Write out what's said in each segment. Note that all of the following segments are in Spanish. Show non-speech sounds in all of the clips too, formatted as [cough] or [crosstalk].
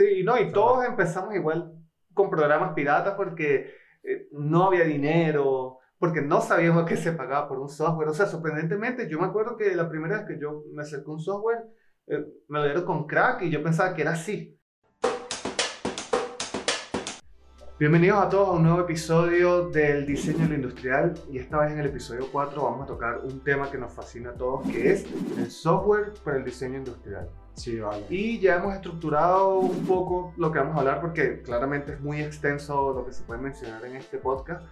Sí, no, y todos empezamos igual con programas piratas porque eh, no había dinero, porque no sabíamos qué se pagaba por un software. O sea, sorprendentemente, yo me acuerdo que la primera vez que yo me acerqué a un software, eh, me lo dieron con crack y yo pensaba que era así. Bienvenidos a todos a un nuevo episodio del diseño lo industrial y esta vez en el episodio 4 vamos a tocar un tema que nos fascina a todos que es el software para el diseño industrial. Sí, vale. Y ya hemos estructurado un poco lo que vamos a hablar porque claramente es muy extenso lo que se puede mencionar en este podcast.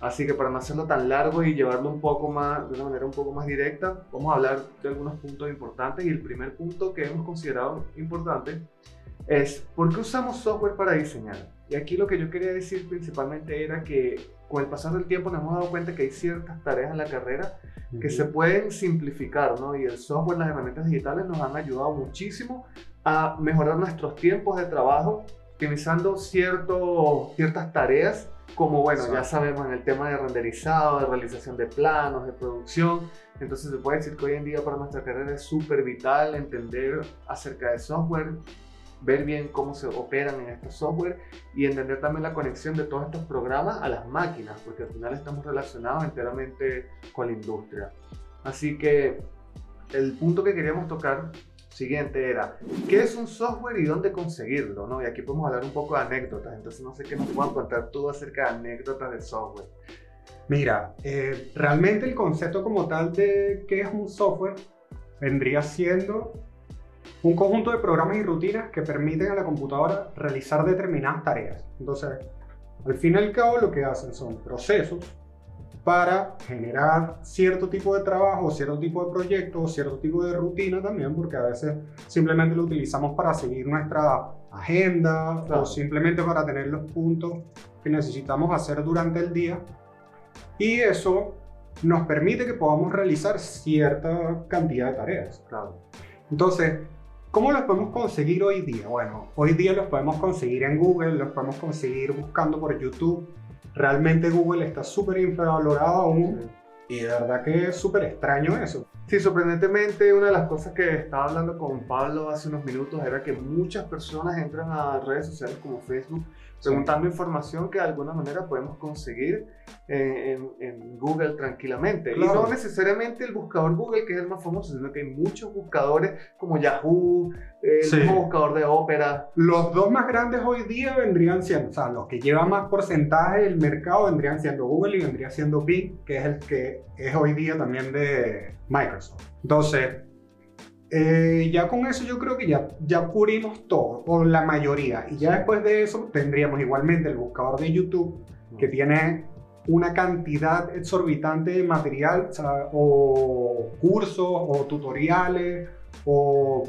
Así que para no hacerlo tan largo y llevarlo un poco más, de una manera un poco más directa, vamos a hablar de algunos puntos importantes y el primer punto que hemos considerado importante es ¿por qué usamos software para diseñar? Y aquí lo que yo quería decir principalmente era que con el pasar del tiempo nos hemos dado cuenta que hay ciertas tareas en la carrera que se pueden simplificar, ¿no? Y el software, las herramientas digitales nos han ayudado muchísimo a mejorar nuestros tiempos de trabajo, optimizando cierto, ciertas tareas, como, bueno, ya sabemos en el tema de renderizado, de realización de planos, de producción. Entonces se puede decir que hoy en día para nuestra carrera es súper vital entender acerca de software, ver bien cómo se operan en estos software y entender también la conexión de todos estos programas a las máquinas, porque al final estamos relacionados enteramente con la industria. Así que el punto que queríamos tocar siguiente era, ¿qué es un software y dónde conseguirlo? ¿no? Y aquí podemos hablar un poco de anécdotas, entonces no sé qué nos puedan contar tú acerca de anécdotas del software. Mira, eh, realmente el concepto como tal de qué es un software vendría siendo un conjunto de programas y rutinas que permiten a la computadora realizar determinadas tareas. Entonces, al fin y al cabo lo que hacen son procesos para generar cierto tipo de trabajo, cierto tipo de proyecto, cierto tipo de rutina también, porque a veces simplemente lo utilizamos para seguir nuestra agenda o simplemente para tener los puntos que necesitamos hacer durante el día. Y eso nos permite que podamos realizar cierta cantidad de tareas. Claro. Entonces, ¿Cómo los podemos conseguir hoy día? Bueno, hoy día los podemos conseguir en Google, los podemos conseguir buscando por YouTube. Realmente Google está súper infravalorado aún y de verdad que es súper extraño eso. Sí, sorprendentemente una de las cosas que estaba hablando con Pablo hace unos minutos era que muchas personas entran a redes sociales como Facebook preguntando información que de alguna manera podemos conseguir en, en, Google tranquilamente. Y no necesariamente el buscador Google, que es el más famoso, sino que hay muchos buscadores como Yahoo, el buscador de Opera. Los dos más grandes hoy día vendrían siendo, o sea, los que llevan más porcentaje del mercado vendrían siendo Google y vendría siendo Bing, que es el que es hoy día también de Microsoft. Entonces, eh, ya con eso yo creo que ya, ya cubrimos todo, o la mayoría. Y ya después de eso tendríamos igualmente el buscador de YouTube, que tiene una cantidad exorbitante de material, o, cursos, o tutoriales, o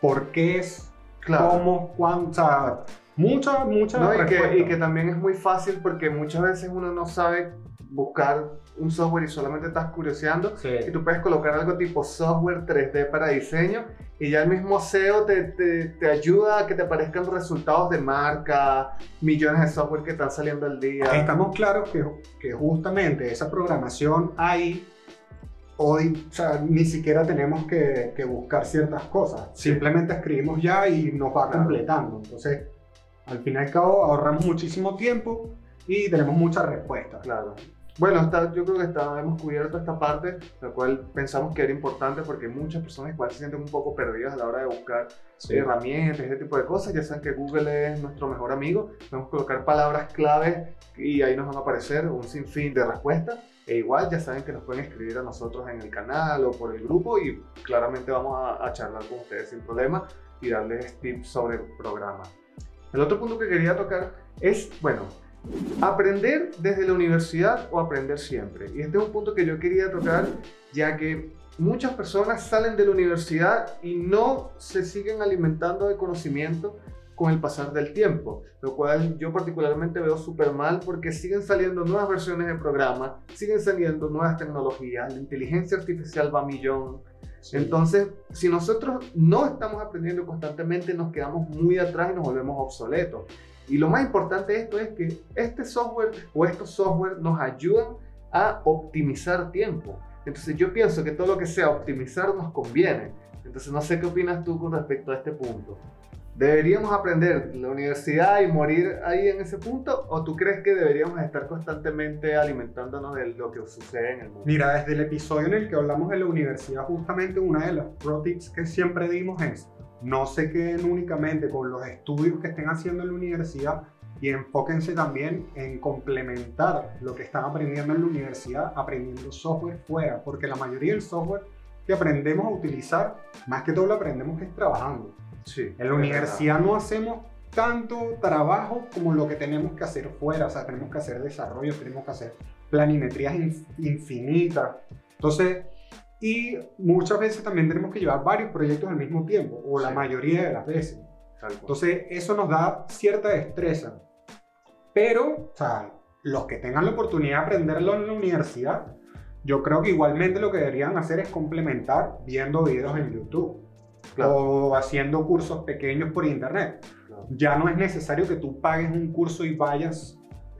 porqués, claro. cómo, cuánto, mucha, mucha... No, y, que, y que también es muy fácil porque muchas veces uno no sabe buscar un software y solamente estás curioseando y tú puedes colocar algo tipo software 3D para diseño y ya el mismo SEO te, te, te, ayuda a que te aparezcan resultados de marca, millones de software que están saliendo al día. Estamos claros que, que justamente esa programación ahí hoy o sea, ni siquiera tenemos que, que buscar ciertas cosas, simplemente escribimos ya y nos va completando. Entonces, al fin y al cabo ahorramos muchísimo tiempo y tenemos muchas respuestas. Claro. Bueno, está, yo creo que está, hemos cubierto esta parte, la cual pensamos que era importante porque muchas personas igual se sienten un poco perdidas a la hora de buscar herramientas, ese tipo de cosas. Ya saben que Google es nuestro mejor amigo. Podemos colocar palabras claves y ahí nos van a aparecer un sinfín de respuestas. E igual ya saben que nos pueden escribir a nosotros en el canal o por el grupo y claramente vamos a, a charlar con ustedes sin problema y darles tips sobre el programa. El otro punto que quería tocar es, bueno, Aprender desde la universidad o aprender siempre. Y este es un punto que yo quería tocar, ya que muchas personas salen de la universidad y no se siguen alimentando de conocimiento con el pasar del tiempo, lo cual yo particularmente veo súper mal porque siguen saliendo nuevas versiones de programa, siguen saliendo nuevas tecnologías, la inteligencia artificial va a millón. Entonces, si nosotros no estamos aprendiendo constantemente, nos quedamos muy atrás y nos volvemos obsoletos. Y lo más importante de esto es que este software o estos software nos ayudan a optimizar tiempo. Entonces yo pienso que todo lo que sea optimizar nos conviene. Entonces no sé qué opinas tú con respecto a este punto. ¿Deberíamos aprender la universidad y morir ahí en ese punto? ¿O tú crees que deberíamos estar constantemente alimentándonos de lo que sucede en el mundo? Mira, desde el episodio en el que hablamos de la universidad, justamente una de las pro tips que siempre dimos es no se queden únicamente con los estudios que estén haciendo en la universidad y enfóquense también en complementar lo que están aprendiendo en la universidad aprendiendo software fuera, porque la mayoría del software que aprendemos a utilizar, más que todo lo aprendemos es trabajando. Sí, En la universidad no hacemos tanto trabajo como lo que tenemos que hacer fuera, o sea, tenemos que hacer desarrollo, tenemos que hacer planimetrías inf- infinitas. Entonces, y muchas veces también tenemos que llevar varios proyectos al mismo tiempo, o la Sí. mayoría de las veces. Entonces, eso nos da cierta destreza. Pero, o sea, los que tengan la oportunidad de aprenderlo en la universidad, yo creo que igualmente lo que deberían hacer es complementar viendo videos en YouTube Claro. o haciendo cursos pequeños por internet. Claro. Ya no es necesario que tú pagues un curso y vayas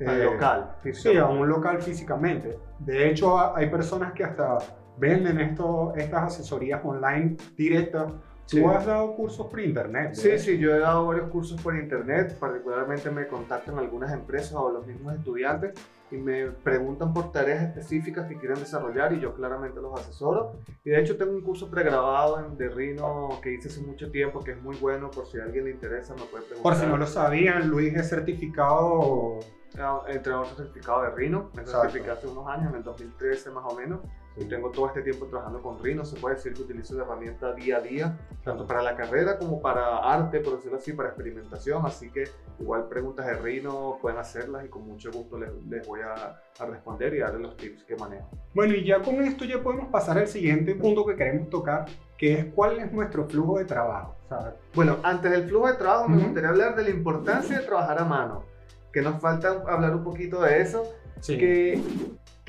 Al eh, local. Sí, a un local físicamente. De hecho, ha- hay personas que hasta venden esto, estas asesorías online directas. Sí. Tú has dado cursos por internet. Sí, sí, yo he dado varios cursos por internet, particularmente me contactan algunas empresas o los mismos estudiantes y me preguntan por tareas específicas que quieren desarrollar y yo claramente los asesoro. Y de hecho tengo un curso pregrabado en, de Rhino que hice hace mucho tiempo que es muy bueno, por si a alguien le interesa me puede preguntar. Por si no lo sabían, Luis es certificado. Ah, Entrenador certificado de Rhino, me certificé hace unos años, en el 2013 más o menos. Tengo todo este tiempo trabajando con Rhino, se puede decir que utilizo la herramienta día a día, tanto para la carrera como para arte, por decirlo así, para experimentación. Así que igual preguntas de Rhino pueden hacerlas y con mucho gusto les, les voy a, a responder y darles los tips que manejo. Bueno, y ya con esto ya podemos pasar al siguiente punto que queremos tocar, que es cuál es nuestro flujo de trabajo. Sea, Bueno, antes del flujo de trabajo me Ujú. gustaría hablar de la importancia de trabajar a mano, que nos falta hablar un poquito de eso. que,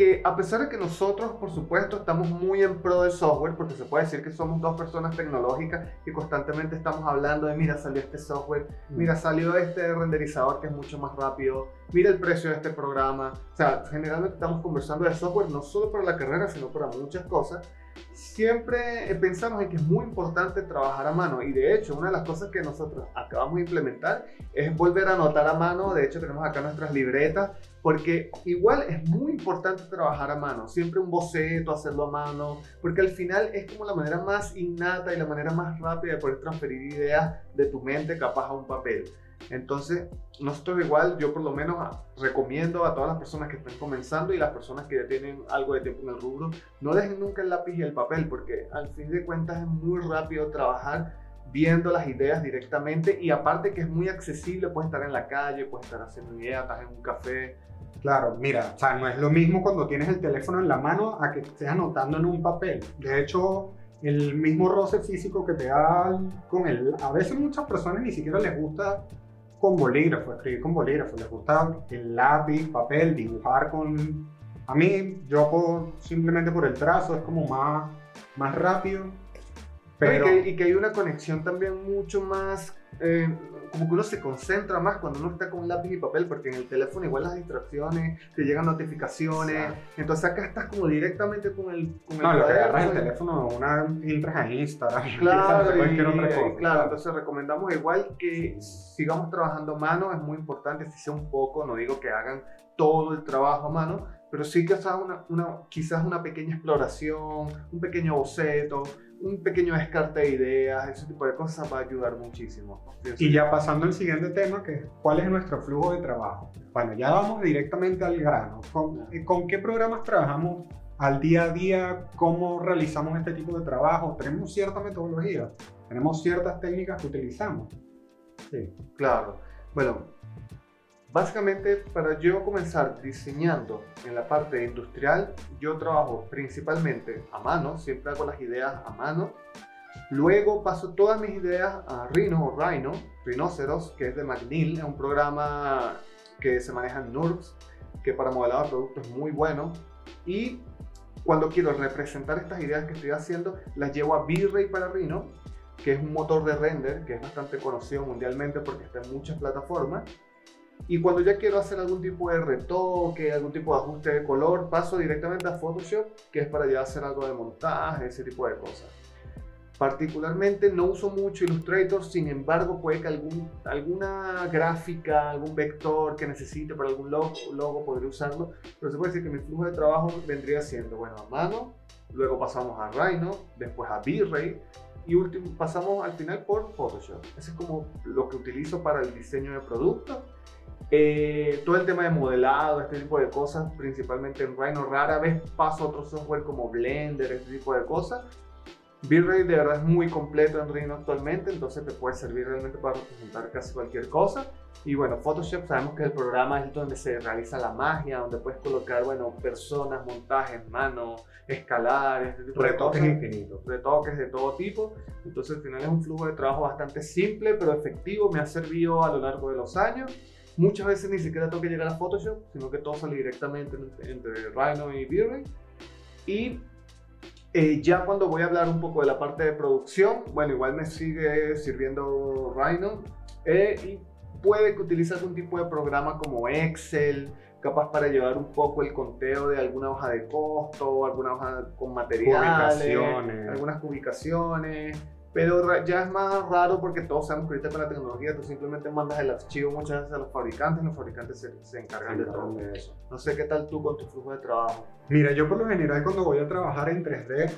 que a pesar de que nosotros, por supuesto, estamos muy en pro del software, porque se puede decir que somos dos personas tecnológicas y constantemente estamos hablando de, mira, salió este software, mira, salió este renderizador que es mucho más rápido, mira el precio de este programa. O sea, generalmente estamos conversando de software no solo para la carrera, sino para muchas cosas. Siempre pensamos en que es muy importante trabajar a mano y de hecho una de las cosas que nosotros acabamos de implementar es volver a anotar a mano. De hecho tenemos acá nuestras libretas porque igual es muy importante trabajar a mano, siempre un boceto, hacerlo a mano, porque al final es como la manera más innata y la manera más rápida de poder transferir ideas de tu mente capaz a un papel. Entonces, nosotros igual, yo por lo menos recomiendo a todas las personas que están comenzando y las personas que ya tienen algo de tiempo en el rubro, no dejen nunca el lápiz y el papel, porque al fin de cuentas es muy rápido trabajar viendo las ideas directamente y aparte que es muy accesible, puedes estar en la calle, puedes estar haciendo ideas, estás en un café, Claro, mira, o sea, no es lo mismo cuando tienes el teléfono en la mano a que estés anotando en un papel. De hecho, el mismo roce físico que te da con el... A veces muchas personas ni siquiera les gusta con bolígrafo, escribir con bolígrafo, les gusta el lápiz, papel, dibujar con... A mí, yo por, simplemente por el trazo es como más, más rápido. Pero... No, y, que, y que hay una conexión también mucho más, eh, como que uno se concentra más cuando uno está con lápiz y papel, porque en el teléfono igual las distracciones, te llegan notificaciones, Exacto. entonces acá estás como directamente con el, con el No, lo que agarras el y- teléfono, una entras a Instagram, [laughs] Claro, y, cosa. claro, entonces recomendamos igual que sigamos trabajando a mano, es muy importante, si sea un poco, no digo que hagan todo el trabajo a mano, pero sí que sea una, una, quizás una pequeña exploración, un pequeño boceto, un pequeño descarte de ideas, ese tipo de cosas va a ayudar muchísimo. Y ya pasando al siguiente tema, que es cuál es nuestro flujo de trabajo. Bueno, ya vamos directamente al grano. ¿Con, eh, con qué programas trabajamos al día a día? ¿Cómo realizamos este tipo de trabajo? ¿Tenemos cierta metodología? ¿Tenemos ciertas técnicas que utilizamos? Sí. Claro. Bueno, básicamente para yo comenzar diseñando en la parte industrial, yo trabajo principalmente a mano, siempre hago las ideas a mano. Luego paso todas mis ideas a Rhino o Rhino, Rhinoceros, que es de McNeil, es un programa que se maneja en NURBS, que para modelado de productos es muy bueno. Y cuando quiero representar estas ideas que estoy haciendo, las llevo a V-Ray para Rhino, que es un motor de render que es bastante conocido mundialmente porque está en muchas plataformas. Y cuando ya quiero hacer algún tipo de retoque, algún tipo de ajuste de color, paso directamente a Photoshop, que es para ya hacer algo de montaje, ese tipo de cosas. Particularmente no uso mucho Illustrator, sin embargo puede que algún, alguna gráfica, algún vector que necesite para algún logo, logo podría usarlo, pero se puede decir que mi flujo de trabajo vendría siendo, bueno, a mano, luego pasamos a Rhino, después a V-Ray y último, pasamos al final por Photoshop. Ese es como lo que utilizo para el diseño de productos. Eh, todo el tema de modelado, este tipo de cosas, principalmente en Rhino, rara vez paso a otro software como Blender, este tipo de cosas, V-Ray de verdad es muy completo en Rhino actualmente, entonces te puede servir realmente para representar casi cualquier cosa. Y bueno, Photoshop sabemos que el programa es donde se realiza la magia, donde puedes colocar, bueno, personas, montajes, manos, escalar, este tipo Retoques de cosas. infinitos. Retoques de todo tipo. Entonces al final es un flujo de trabajo bastante simple, pero efectivo. Me ha servido a lo largo de los años. Muchas veces ni siquiera tengo que llegar a Photoshop, sino que todo sale directamente entre, Rhino y V-Ray. Y eh, ya cuando voy a hablar un poco de la parte de producción, bueno, igual me sigue sirviendo Rhino eh, y puede que utilice algún tipo de programa como Excel, capaz para llevar un poco el conteo de alguna hoja de costo, alguna hoja con materiales, Ubicaciones. algunas ubicaciones. Pero ya es más raro porque todos sabemos que ahorita con la tecnología tú simplemente mandas el archivo muchas veces a los fabricantes y los fabricantes se, se encargan de todo. de eso. No sé qué tal tú con tu flujo de trabajo. Mira, yo por lo general cuando voy a trabajar en 3D,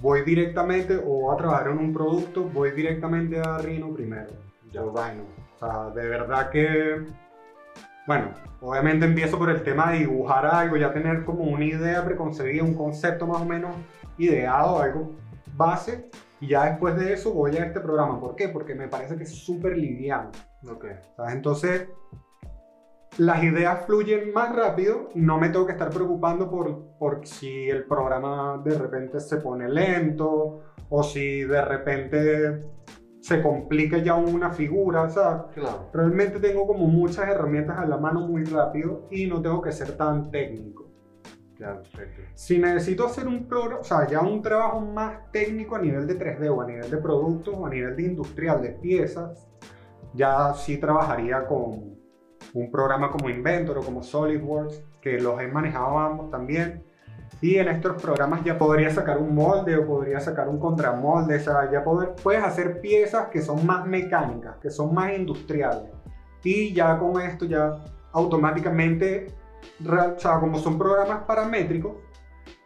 voy directamente o a trabajar en un producto, voy directamente a Rhino primero. Ya. O Rhino. O sea, de verdad que, bueno, obviamente empiezo por el tema de dibujar algo, ya tener como una idea preconcebida, un concepto más o menos ideado, algo base, y ya después de eso voy a este programa. ¿Por qué? Porque me parece que es súper liviano. Ok. ¿sabes? Entonces, las ideas fluyen más rápido, no me tengo que estar preocupando por, por si el programa de repente se pone lento o si de repente se complica ya una figura, Claro. realmente tengo como muchas herramientas a la mano muy rápido y no tengo que ser tan técnico. Claro, perfecto. Si necesito hacer un o sea, ya un trabajo más técnico a nivel de 3D o a nivel de productos o a nivel de industrial de piezas, ya sí trabajaría con un programa como Inventor o como SolidWorks, que los he manejado ambos también. Y en estos programas ya podría sacar un molde o podría sacar un contramolde, o sea, ya poder- puedes hacer piezas que son más mecánicas, que son más industriales. Y ya con esto ya automáticamente, o sea, como son programas paramétricos,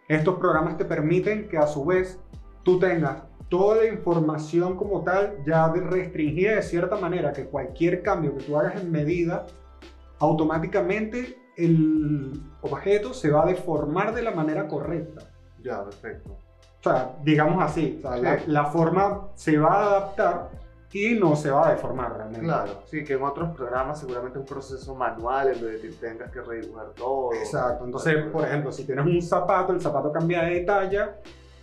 estos programas te permiten que a su vez tú tengas toda la información como tal ya restringida de cierta manera, que cualquier cambio que tú hagas en medida, automáticamente el objeto se va a deformar de la manera correcta. Ya, perfecto. O sea, digamos así, o sea, la, Sí. la forma se va a adaptar y no se va a deformar realmente. Claro, sí, que en otros programas seguramente un proceso manual en donde te tengas que redibujar todo. Exacto. Entonces, por ejemplo, si tienes un zapato, el zapato cambia de talla,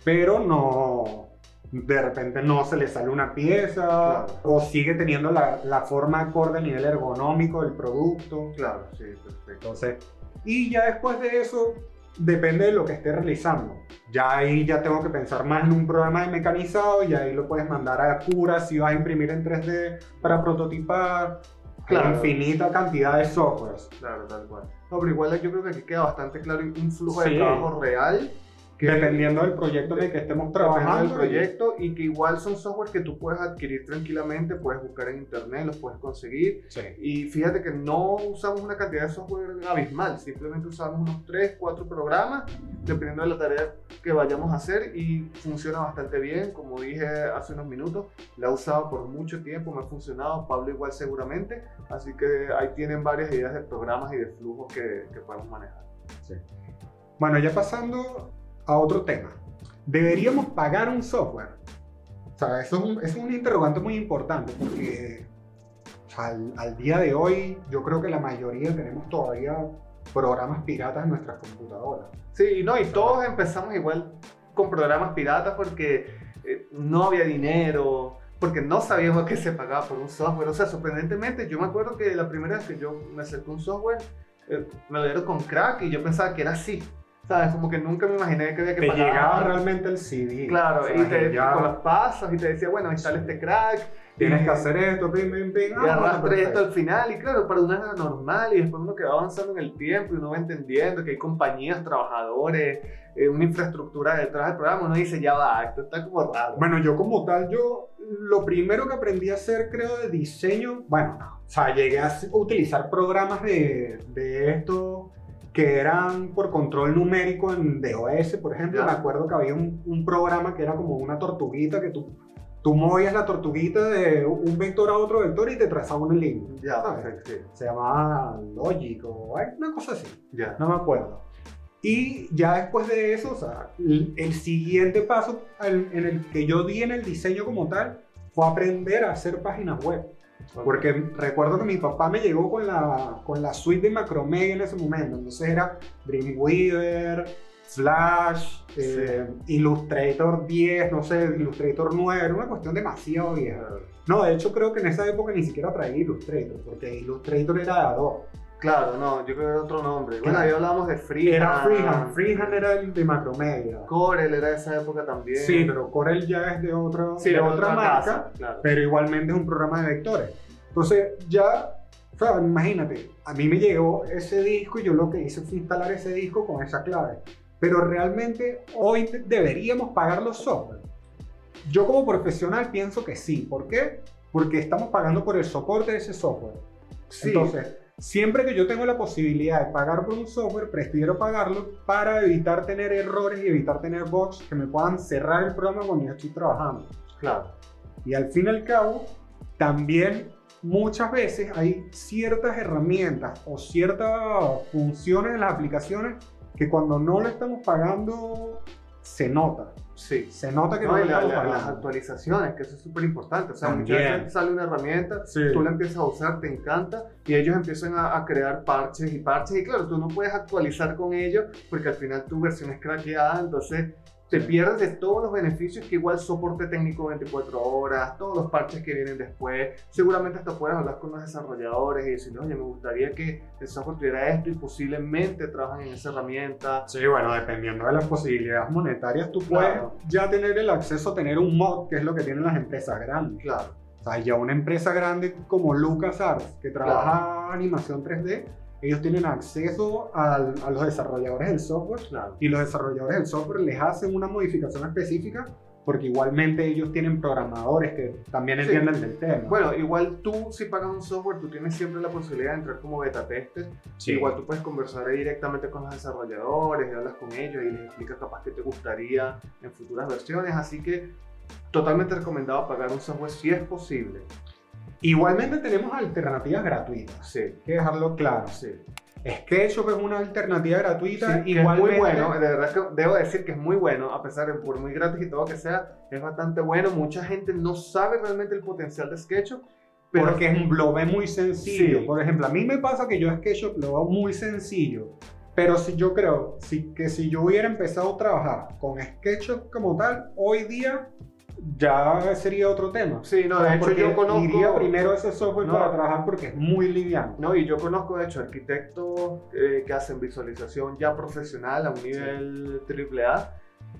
pero no. De repente no se le sale una pieza Claro. o sigue teniendo la, la forma acorde a nivel ergonómico del producto. Claro, sí, perfecto. Entonces, y ya después de eso, depende de lo que esté realizando. Ya ahí ya tengo que pensar más en un programa de mecanizado y ahí lo puedes mandar a Cura si vas a imprimir en 3D para prototipar. Claro. Infinita cantidad de softwares. Claro, tal cual. No, pero igual yo creo que aquí queda bastante claro un flujo Sí. de trabajo real. Que Dependiendo del proyecto en el que estemos Trabajando el proyecto y que igual son software que tú puedes adquirir tranquilamente, puedes buscar en internet, los puedes conseguir. Sí. Y fíjate que no usamos una cantidad de software abismal, simplemente usamos unos 3, 4 programas, dependiendo de la tarea que vayamos a hacer y funciona bastante bien. Como dije hace unos minutos, la he usado por mucho tiempo, me ha funcionado, Pablo igual seguramente, así que ahí tienen varias ideas de programas y de flujos que, que podemos manejar. Bueno, ya pasando a otro tema. ¿Deberíamos pagar un software? O sea, eso es un, eso es un interrogante muy importante porque al, al día de hoy yo creo que la mayoría tenemos todavía programas piratas en nuestras computadoras. Sí, no, y todos empezamos igual con programas piratas porque eh, no había dinero, porque no sabíamos que se pagaba por un software. O sea, sorprendentemente, yo me acuerdo que la primera vez que yo me acerqué a un software, eh, me lo dieron con crack y yo pensaba que era así. ¿Sabes? Como que nunca me imaginé que había que Te pagar. llegaba realmente el CD. Claro, O sea, y te con los pasos y te decía, bueno, instala este crack. Tienes y- que hacer esto, pim, pim, pim. Y ah, bueno, arrastre esto al final, y claro, para uno era normal, y después uno que va avanzando en el tiempo y uno va entendiendo que hay compañías, trabajadores, eh, una infraestructura detrás del programa, uno dice, ya va, esto está como raro. Bueno, yo como tal, yo lo primero que aprendí a hacer, creo, de diseño, bueno, no, o sea, llegué a utilizar programas de, de esto que eran por control numérico en DOS, por ejemplo. Ya. Me acuerdo que había un, un programa que era como una tortuguita que tú, tú movías la tortuguita de un vector a otro vector y te trazaba una línea. ya, ¿sabes? perfecto, sí, Se llamaba Logic o una cosa así. ya. No me acuerdo. Y ya después de eso, o sea, el, el siguiente paso al- en el que yo di en el diseño como tal fue aprender a hacer páginas web. Porque recuerdo que mi papá me llegó con la, con la suite de Macromedia en ese momento. Entonces era Dreamweaver, Flash, eh, Illustrator 10, no sé, Illustrator 9. Era una cuestión demasiado vieja. No, de hecho creo que en esa época ni siquiera traía Illustrator, porque Illustrator era de Adobe. Claro, no, yo creo que era otro nombre. Bueno, ahí hablábamos de Freehand. Era Freehand. Freehand era el de Macromedia. Corel era de esa época también. Sí, pero Corel ya es de, otro, Sí, de otra, marca, casa, claro. pero igualmente es un programa de vectores. Entonces, ya, o sea, imagínate, a mí me llegó ese disco y yo lo que hice fue instalar ese disco con esa clave. Pero realmente hoy de- deberíamos pagar los software. Yo como profesional pienso que sí. ¿Por qué? Porque estamos pagando por el soporte de ese software. Sí, Entonces, siempre que yo tengo la posibilidad de pagar por un software, prefiero pagarlo para evitar tener errores y evitar tener bugs que me puedan cerrar el programa cuando yo estoy trabajando. claro. Y al fin y al cabo, también muchas veces hay ciertas herramientas o ciertas funciones en las aplicaciones que cuando no lo estamos pagando, se nota. Sí. Se nota que no, No, la- las actualizaciones, que eso es súper importante. O sea, muchas También. veces sale una herramienta, Sí. tú la empiezas a usar, te encanta, y ellos empiezan a, a crear parches y parches. Y claro, tú no puedes actualizar con ellos porque al final tu versión es craqueada, entonces te pierdes de todos los beneficios que igual soporte técnico 24 horas, todos los parches que vienen después. Seguramente hasta puedes hablar con los desarrolladores y decirles, oye, me gustaría que el software tuviera esto y posiblemente trabajan en esa herramienta. Sí, bueno, dependiendo de las posibilidades monetarias, tú puedes Claro. ya tener el acceso a tener un mod, que es lo que tienen las empresas grandes. Claro. O sea, ya una empresa grande como LucasArts, que trabaja animación 3D, ellos tienen acceso al- a los desarrolladores del software Claro. y los desarrolladores del software les hacen una modificación específica porque igualmente ellos tienen programadores que también Sí. entienden del tema. Bueno, igual tú si pagas un software, tú tienes siempre la posibilidad de entrar como beta tester. Igual tú puedes conversar directamente con los desarrolladores, y hablas con ellos y les explicas capaz que te gustaría en futuras versiones. Así que totalmente recomendado pagar un software si es posible. Igualmente tenemos alternativas gratuitas, Sí, hay que dejarlo claro. sí. SketchUp es una alternativa gratuita, Sí, igualmente muy bueno, de verdad que debo decir que es muy bueno, a pesar de por muy gratis y todo que sea, es bastante bueno. Mucha gente no sabe realmente el potencial de SketchUp, pero porque es- lo ve muy sencillo. Sí. Por ejemplo, a mí me pasa que yo SketchUp lo veo muy sencillo. Pero si yo creo si, que si yo hubiera empezado a trabajar con SketchUp como tal, hoy día ya sería otro tema. sí, no, de hecho yo conozco... iría primero ese software No. para trabajar porque es muy liviano. No, y yo conozco de hecho arquitectos eh, que hacen visualización ya profesional a un nivel triple A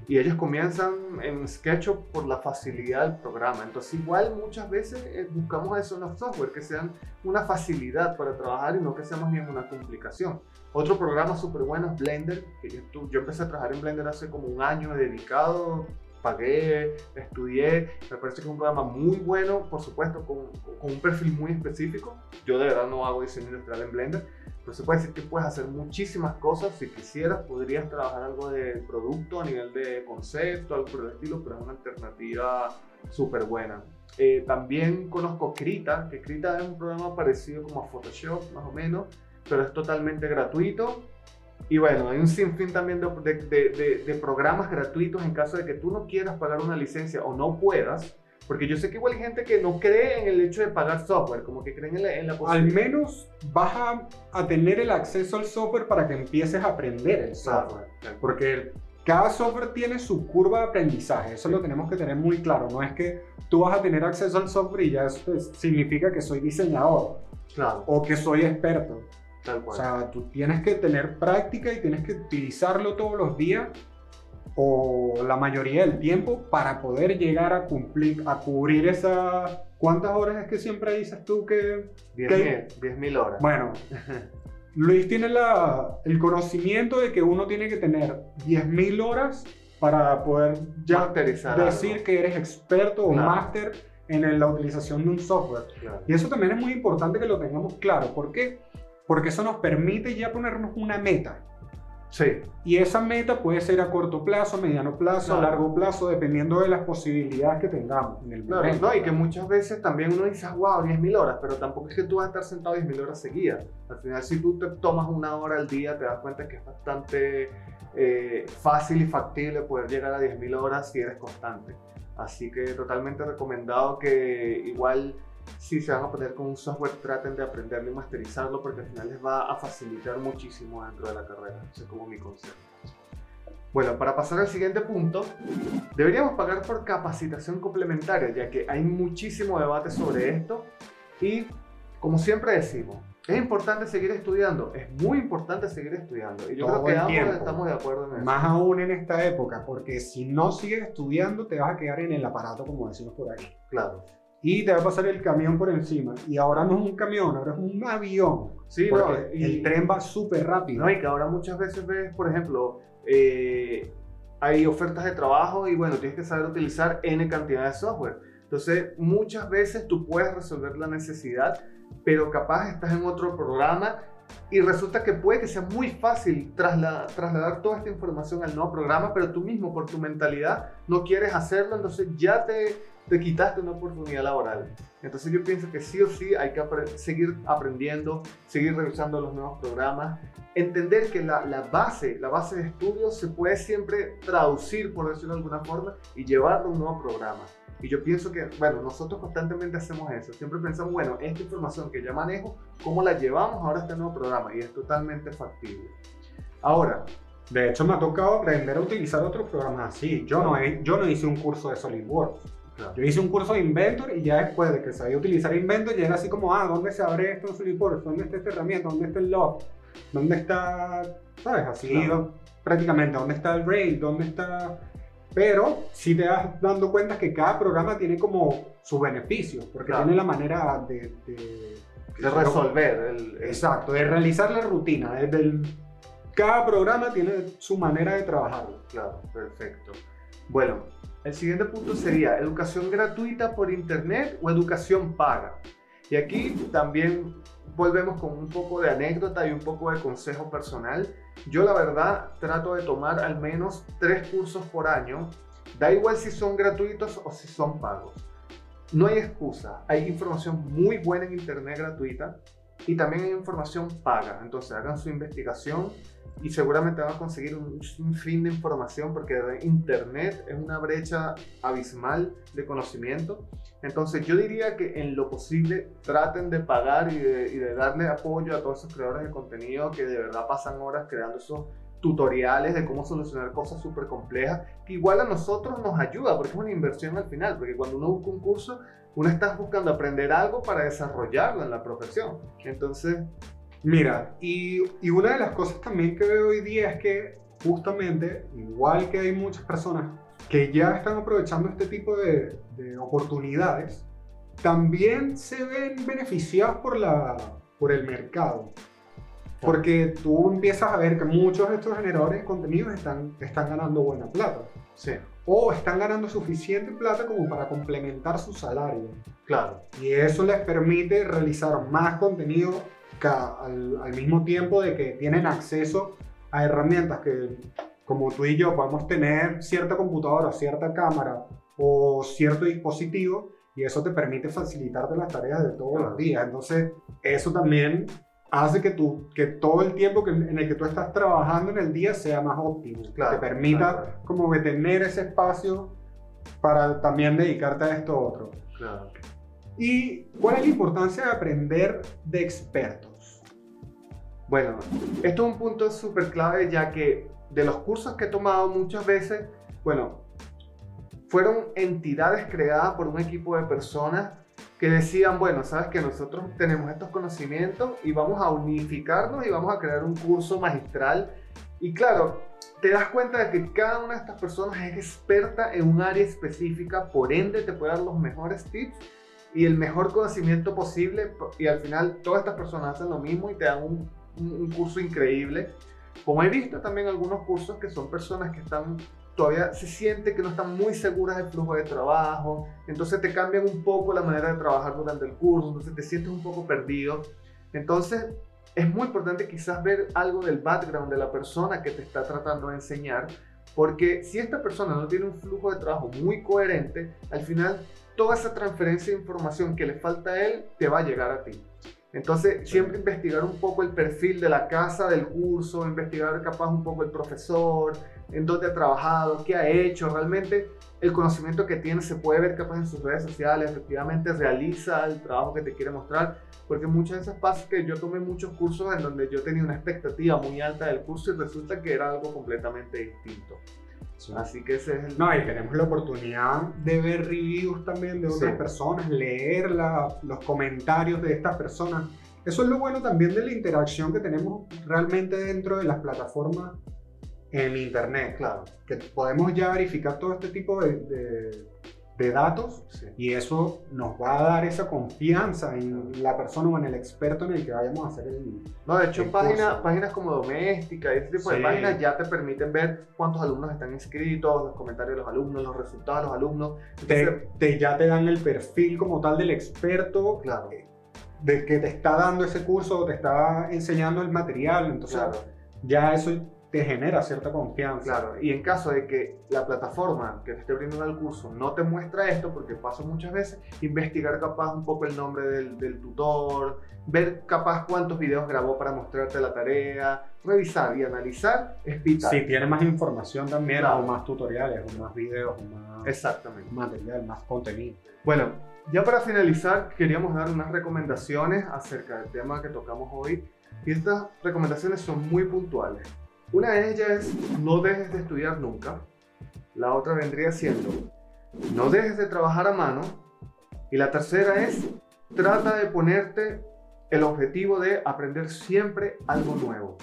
y ellos comienzan en SketchUp por la facilidad del programa. Entonces igual muchas veces eh, buscamos eso en los software, que sean una facilidad para trabajar y no que sea más bien una complicación. Otro programa súper bueno es Blender, que yo, yo empecé a trabajar en Blender hace como un año dedicado, pagué, estudié, me parece que es un programa muy bueno, por supuesto, con, con un perfil muy específico. Yo de verdad no hago diseño industrial en Blender, pero se puede decir que puedes hacer muchísimas cosas. Si quisieras, podrías trabajar algo de producto a nivel de concepto, algo por el estilo, pero es una alternativa súper buena. Eh, también conozco Krita, que Krita es un programa parecido como a Photoshop, más o menos, pero es totalmente gratuito. Y bueno, hay un sinfín también de, de- de- de- programas gratuitos en caso de que tú no quieras pagar una licencia o no puedas. Porque yo sé que igual hay gente que no cree en el hecho de pagar software, como que creen en la, en la Al posibilidad. menos vas a, a tener el acceso al software para que empieces a aprender el software. Claro. Porque cada software tiene su curva de aprendizaje, eso lo tenemos que tener muy claro. No es que tú vas a tener acceso al software y ya eso pues, significa que soy diseñador Claro. o que soy experto. Tal O cual. sea, tú tienes que tener práctica y tienes que utilizarlo todos los días o la mayoría del tiempo para poder llegar a cumplir, a cubrir esas... ¿Cuántas horas es que siempre dices tú que...? 10.000 10.000 horas. Bueno, [laughs] Luis tiene la, el conocimiento de que uno tiene que tener 10.000 horas para poder ya Masterizar decir algo. que eres experto o Claro. máster en la utilización de un software. Claro. Y eso también es muy importante que lo tengamos claro. ¿Por qué? Porque eso nos permite ya ponernos una meta. Sí, Y esa meta puede ser a corto plazo, mediano plazo, a Claro. largo plazo, dependiendo de las posibilidades que tengamos en el Claro, no, y que muchas veces también uno dice, wow, 10.000 horas, pero tampoco es que tú vas a estar sentado 10.000 horas seguidas. Al final, si tú te tomas una hora al día, te das cuenta que es bastante eh, fácil y factible poder llegar a 10.000 horas si eres constante. Así que totalmente recomendado que igual si se van a poner con un software traten de aprenderlo y masterizarlo porque al final les va a facilitar muchísimo dentro de la carrera. Ese es como mi consejo. Bueno, para pasar al siguiente punto, deberíamos pagar por capacitación complementaria, ya que hay muchísimo debate sobre esto y, como siempre decimos, es importante seguir estudiando, es muy importante seguir estudiando y yo Todo creo que ambos estamos de acuerdo en eso. Más aún en esta época, porque si no sigues estudiando, te vas a quedar en el aparato, como decimos por ahí. Claro. Y te va a pasar el camión por encima. Y ahora no es un camión, ahora es un avión. Sí, no, y, el tren va súper rápido. no, y que ahora muchas veces ves, por ejemplo, eh, hay ofertas de trabajo y bueno, tienes que saber utilizar N cantidad de software. Entonces, muchas veces tú puedes resolver la necesidad, pero capaz estás en otro programa y resulta que puede que sea muy fácil trasla- trasladar toda esta información al nuevo programa, pero tú mismo por tu mentalidad no quieres hacerlo, entonces ya te, te quitaste una oportunidad laboral. Entonces yo pienso que sí o sí hay que apre- seguir aprendiendo, seguir revisando los nuevos programas, entender que la, la base, la base de estudios se puede siempre traducir, por decirlo de alguna forma, y llevarlo a un nuevo programa. Y yo pienso que, bueno, nosotros constantemente hacemos eso. Siempre pensamos, bueno, esta información que ya manejo, ¿cómo la llevamos ahora a este nuevo programa? Y es totalmente factible. Ahora, De hecho, me ha tocado aprender a utilizar otros programas así. Yo no, he- yo no hice un curso de SolidWorks. Claro, Yo hice un curso de Inventor y ya después de que sabía utilizar Inventor, ya era así como, ah, ¿dónde se abre esto en SolidWorks? ¿Dónde está esta herramienta? ¿Dónde está el log? ¿Dónde está, sabes? Así, Claro. prácticamente, ¿dónde está el RAID? ¿Dónde está...? Pero sí te das dando cuenta que cada programa tiene como sus beneficios, porque Claro. tiene la manera de... de- de resolver el, el- Exacto, de realizar la rutina. Desde el- cada programa tiene su manera de trabajarlo. Claro, perfecto. Bueno, el siguiente punto sería educación gratuita por internet o educación paga. Y aquí también volvemos con un poco de anécdota y un poco de consejo personal. Yo la verdad trato de tomar al menos tres cursos por año. Da igual si son gratuitos o si son pagos. No hay excusa. Hay información muy buena en internet gratuita y también hay información paga. Entonces hagan su investigación y seguramente van a conseguir un sinfín de información porque internet es una brecha abismal de conocimiento. Entonces yo diría que en lo posible traten de pagar y de, y de darle apoyo a todos esos creadores de contenido que de verdad pasan horas creando esos tutoriales de cómo solucionar cosas súper complejas, que igual a nosotros nos ayuda porque es una inversión al final, porque cuando uno busca un curso, uno está buscando aprender algo para desarrollarlo en la profesión. Entonces, Mira, y, y una de las cosas también que veo hoy día es que justamente, igual que hay muchas personas que ya están aprovechando este tipo de, de oportunidades, también se ven beneficiados por, la, por el mercado. Porque tú empiezas a ver que muchos de estos generadores de contenidos están, están ganando buena plata. sí, O están ganando suficiente plata como para complementar su salario. claro, Y eso les permite realizar más contenido al, al mismo tiempo de que tienen acceso a herramientas que, como tú y yo, podemos tener cierta computadora, cierta cámara o cierto dispositivo y eso te permite facilitarte las tareas de todos los días. Entonces, eso también hace que, tú, que todo el tiempo que, en el que tú estás trabajando en el día sea más óptimo. Claro, te permita claro. como que tener ese espacio para también dedicarte a esto otro. claro. ¿Y cuál es la importancia de aprender de expertos? Bueno, esto es un punto súper clave ya que de los cursos que he tomado muchas veces, bueno, fueron entidades creadas por un equipo de personas que decían, bueno, sabes que nosotros tenemos estos conocimientos y vamos a unificarnos y vamos a crear un curso magistral. Y claro, te das cuenta de que cada una de estas personas es experta en un área específica, por ende te puede dar los mejores tips y el mejor conocimiento posible y al final todas estas personas hacen lo mismo y te dan un, un, curso increíble. Como he visto también algunos cursos que son personas que están todavía se siente que no están muy seguras del flujo de trabajo, entonces te cambian un poco la manera de trabajar durante el curso, entonces te sientes un poco perdido. Entonces es muy importante quizás ver algo del background de la persona que te está tratando de enseñar, porque si esta persona no tiene un flujo de trabajo muy coherente, al final toda esa transferencia de información que le falta a él te va a llegar a ti. Entonces, siempre investigar un poco el perfil de la casa del curso, investigar capaz un poco el profesor, en dónde ha trabajado, qué ha hecho, realmente el conocimiento que tiene se puede ver capaz en sus redes sociales, efectivamente realiza el trabajo que te quiere mostrar, porque muchas veces pasa que yo tomé muchos cursos en donde yo tenía una expectativa muy alta del curso y resulta que era algo completamente distinto. Así que ese es el... No, y tenemos la oportunidad de ver reviews también de otras personas, leer los comentarios de estas personas. Eso es lo bueno también de la interacción que tenemos realmente dentro de las plataformas en Internet. Claro. Que podemos ya verificar todo este tipo de de datos y eso nos va a dar esa confianza en la persona o en el experto en el que vayamos a hacer el No, de hecho páginas, páginas como Doméstica este tipo de páginas ya te permiten ver cuántos alumnos están inscritos, los comentarios de los alumnos, los resultados de los alumnos. te, ya te dan el perfil como tal del experto claro. de que te está dando ese curso, te está enseñando el material, entonces ya eso te genera cierta confianza. Claro, y en caso de que la plataforma que te esté brindando el curso no te muestra esto, porque pasa muchas veces, investigar capaz un poco el nombre del, tutor, ver capaz cuántos videos grabó para mostrarte la tarea, revisar y analizar es vital. Si tiene más información también, o más tutoriales, o más videos, o más Exactamente. material, más contenido. Bueno, ya para finalizar, queríamos dar unas recomendaciones acerca del tema que tocamos hoy. Y estas recomendaciones son muy puntuales. Una de ellas es no dejes de estudiar nunca. La otra vendría siendo no dejes de trabajar a mano. Y la tercera es trata de ponerte el objetivo de aprender siempre algo nuevo.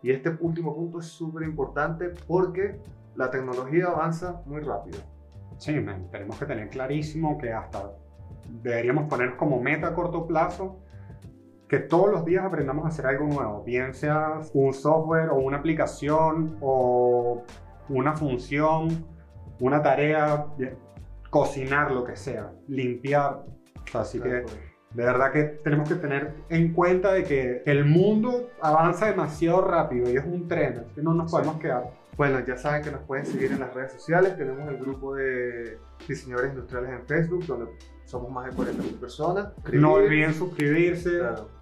Y este último punto es súper importante porque la tecnología avanza muy rápido. Sí, tenemos que tener clarísimo que hasta deberíamos poner como meta a corto plazo que todos los días aprendamos a hacer algo nuevo, bien sea un software o una aplicación o una función, una tarea, cocinar lo que sea, limpiar. Así que de verdad que tenemos que tener en cuenta de que el mundo avanza demasiado rápido y es un tren, que no nos podemos quedar. Bueno, ya saben que nos pueden seguir en las redes sociales. Tenemos el grupo de diseñadores industriales en Facebook, donde somos más de 40.000 personas. No olviden suscribirse,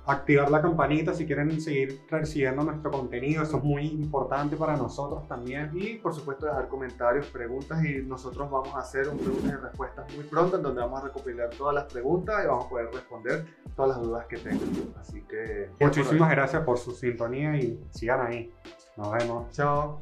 activar la campanita si quieren seguir recibiendo nuestro contenido. Eso es muy importante para nosotros también. Y por supuesto dejar comentarios, preguntas y nosotros vamos a hacer un preguntas y respuestas muy pronto en donde vamos a recopilar todas las preguntas y vamos a poder responder todas las dudas que tengan. Así que... Muchísimas gracias por su sintonía y sigan ahí. Nos vemos. Chao.